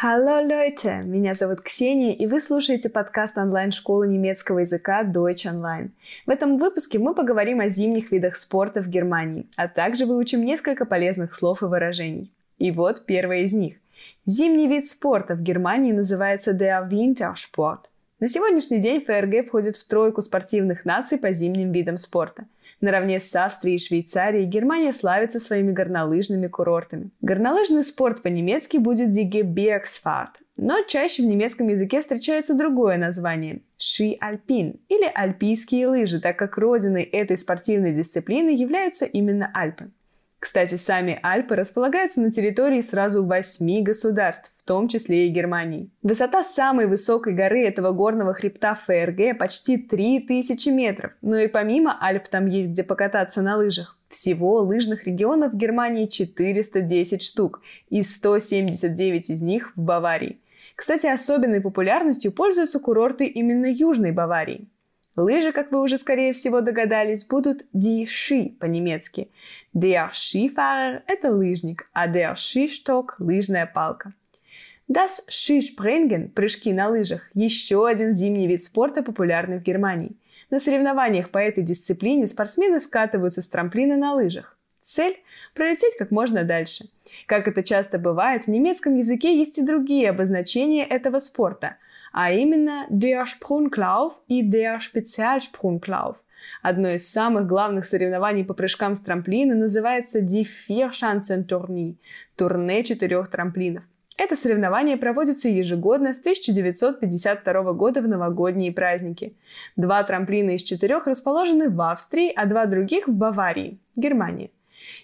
Hallo Leute! Меня зовут Ксения, и вы слушаете подкаст онлайн-школы немецкого языка Deutsch Online. В этом выпуске мы поговорим о зимних видах спорта в Германии, а также выучим несколько полезных слов и выражений. И вот первое из них. Зимний вид спорта в Германии называется der Wintersport. На сегодняшний день ФРГ входит в тройку спортивных наций по зимним видам спорта – Наравне с Австрией и Швейцарией Германия славится своими горнолыжными курортами. Горнолыжный спорт по-немецки будет Gebirgsfahrt, но чаще в немецком языке встречается другое название – Ski Alpin или альпийские лыжи, так как родиной этой спортивной дисциплины являются именно Альпы. Кстати, сами Альпы располагаются на территории сразу восьми государств, в том числе и Германии. Высота самой высокой горы этого горного хребта ФРГ почти 3000 метров, но и помимо Альп там есть где покататься на лыжах. Всего лыжных регионов в Германии 410 штук, и 179 из них в Баварии. Кстати, особенной популярностью пользуются курорты именно Южной Баварии. Лыжи, как вы уже скорее всего догадались, будут die Ski по-немецки. Der Skifahrer – это лыжник, а der Skistock – лыжная палка. Das Skispringen – прыжки на лыжах – еще один зимний вид спорта, популярный в Германии. На соревнованиях по этой дисциплине спортсмены скатываются с трамплина на лыжах. Цель – пролететь как можно дальше. Как это часто бывает, в немецком языке есть и другие обозначения этого спорта – а именно Sprunglauf и Spezialsprunglauf. Одно из самых главных соревнований по прыжкам с трамплина называется Die Vierschanzentournee – турне четырех трамплинов. Это соревнование проводится ежегодно с 1952 года в новогодние праздники. Два трамплина из четырех расположены в Австрии, а два других в Баварии, Германии.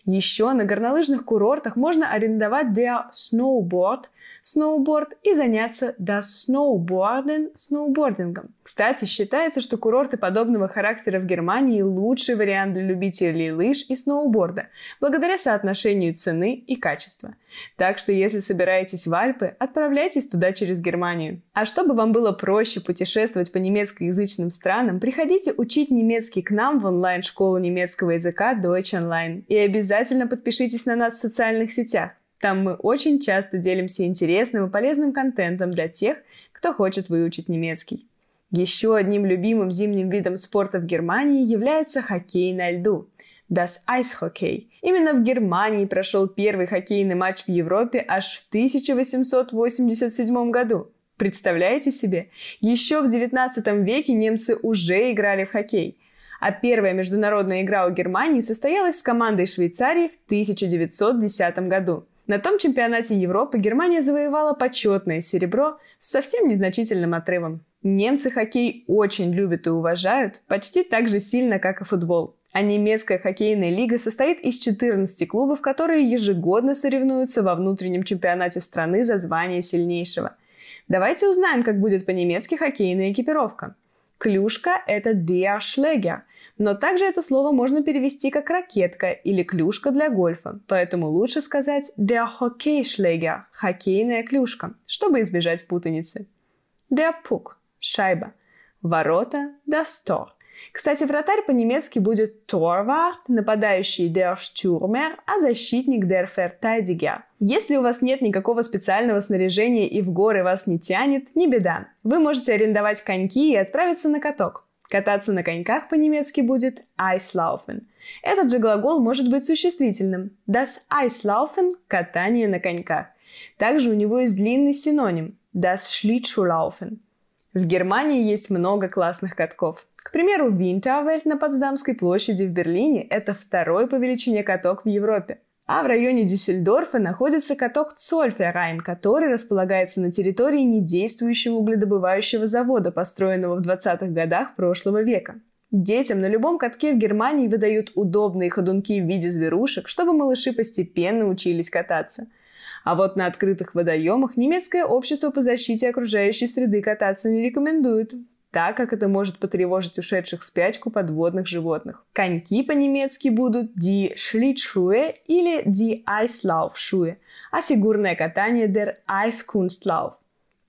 Еще на горнолыжных курортах можно арендовать der Snowboard, сноуборд и заняться до сноуборден сноубордингом. Кстати, считается, что курорты подобного характера в Германии лучший вариант для любителей лыж и сноуборда, благодаря соотношению цены и качества. Так что, если собираетесь в Альпы, отправляйтесь туда через Германию. А чтобы вам было проще путешествовать по немецкоязычным странам, приходите учить немецкий к нам в онлайн-школу немецкого языка Deutsch Online. И обязательно подпишитесь на нас в социальных сетях. Там мы очень часто делимся интересным и полезным контентом для тех, кто хочет выучить немецкий. Еще одним любимым зимним видом спорта в Германии является хоккей на льду – Das Eishockey. Именно в Германии прошел первый хоккейный матч в Европе аж в 1887 году. Представляете себе? Еще в 19 веке немцы уже играли в хоккей. А первая международная игра у Германии состоялась с командой Швейцарии в 1910 году. На том чемпионате Европы Германия завоевала почетное серебро с совсем незначительным отрывом. Немцы хоккей очень любят и уважают, почти так же сильно, как и футбол. А немецкая хоккейная лига состоит из 14 клубов, которые ежегодно соревнуются во внутреннем чемпионате страны за звание сильнейшего. Давайте узнаем, как будет по-немецки хоккейная экипировка. Клюшка – это der Schläger, но также это слово можно перевести как ракетка или клюшка для гольфа, поэтому лучше сказать der Hockeyschläger – хоккейная клюшка, чтобы избежать путаницы. Der Puck – шайба. Ворота – das Tor – кстати, вратарь по-немецки будет Torwart, нападающий der Stürmer, а защитник der Verteidiger. Если у вас нет никакого специального снаряжения и в горы вас не тянет, не беда. Вы можете арендовать коньки и отправиться на каток. Кататься на коньках по-немецки будет Eislaufen. Этот же глагол может быть существительным. Das Eislaufen – катание на коньках. Также у него есть длинный синоним – Das Schlittschuhlaufen. В Германии есть много классных катков. К примеру, Винтервельт на Потсдамской площади в Берлине – это второй по величине каток в Европе. А в районе Дюссельдорфа находится каток Цольферайн, который располагается на территории недействующего угледобывающего завода, построенного в 20-х годах прошлого века. Детям на любом катке в Германии выдают удобные ходунки в виде зверушек, чтобы малыши постепенно учились кататься. А вот на открытых водоемах немецкое общество по защите окружающей среды кататься не рекомендует так как это может потревожить ушедших в спячку подводных животных. Коньки по-немецки будут die Schlittschuhe или die Eislaufschuhe, а фигурное катание der Eiskunstlauf.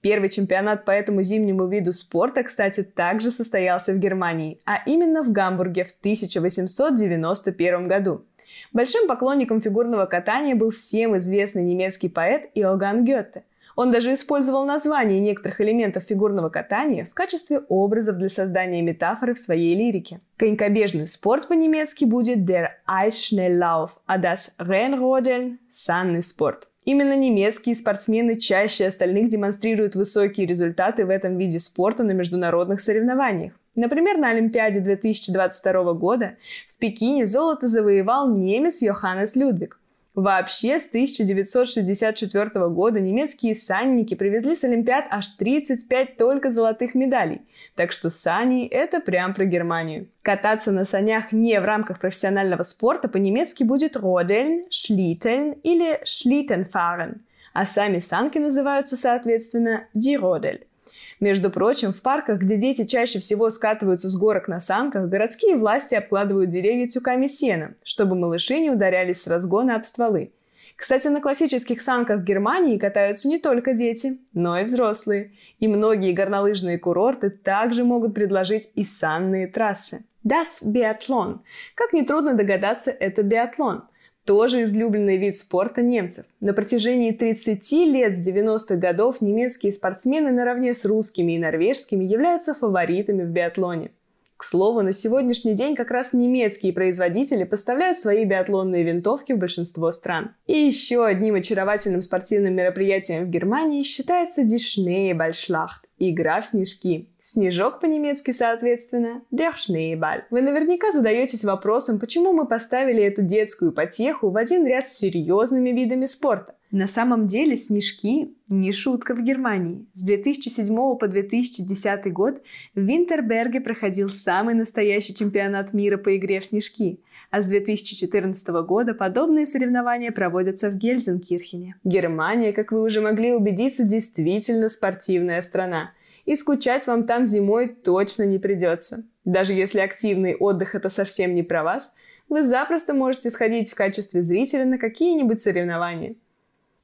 Первый чемпионат по этому зимнему виду спорта, кстати, также состоялся в Германии, а именно в Гамбурге в 1891 году. Большим поклонником фигурного катания был всем известный немецкий поэт Иоганн Гёте – Он даже использовал названия некоторых элементов фигурного катания в качестве образов для создания метафоры в своей лирике. Конькобежный спорт по-немецки будет der Eisschnelllauf, а das Rennrodeln – санный спорт. Именно немецкие спортсмены чаще остальных демонстрируют высокие результаты в этом виде спорта на международных соревнованиях. Например, на Олимпиаде 2022 года в Пекине золото завоевал немец Йоханнес Людвиг – Вообще, с 1964 года немецкие санники привезли с Олимпиад аж 35 только золотых медалей. Так что сани – это прям про Германию. Кататься на санях не в рамках профессионального спорта по-немецки будет «rodeln», «schlitteln» или «schlittenfahren», а сами санки называются, соответственно, «die Rodel». Между прочим, в парках, где дети чаще всего скатываются с горок на санках, городские власти обкладывают деревья тюками сена, чтобы малыши не ударялись с разгона об стволы. Кстати, на классических санках Германии катаются не только дети, но и взрослые. И многие горнолыжные курорты также могут предложить и санные трассы. Das Biathlon. Как нетрудно догадаться, это биатлон – тоже излюбленный вид спорта немцев. На протяжении 30 лет с 90-х годов немецкие спортсмены наравне с русскими и норвежскими являются фаворитами в биатлоне. К слову, на сегодняшний день как раз немецкие производители поставляют свои биатлонные винтовки в большинство стран. И еще одним очаровательным спортивным мероприятием в Германии считается Дишнее Бальшлахт Игра в снежки. Снежок по-немецки, соответственно, der Schneeball. Вы наверняка задаетесь вопросом, почему мы поставили эту детскую потеху в один ряд с серьезными видами спорта. На самом деле снежки – не шутка в Германии. С 2007 по 2010 год в Винтерберге проходил самый настоящий чемпионат мира по игре в снежки – а с 2014 года подобные соревнования проводятся в Гельзенкирхене. Германия, как вы уже могли убедиться, действительно спортивная страна. И скучать вам там зимой точно не придется. Даже если активный отдых это совсем не про вас, вы запросто можете сходить в качестве зрителя на какие-нибудь соревнования.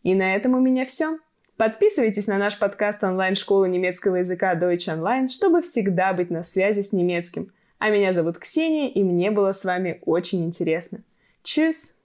И на этом у меня все. Подписывайтесь на наш подкаст онлайн-школы немецкого языка Deutsch Online, чтобы всегда быть на связи с немецким – а меня зовут Ксения, и мне было с вами очень интересно. Чус!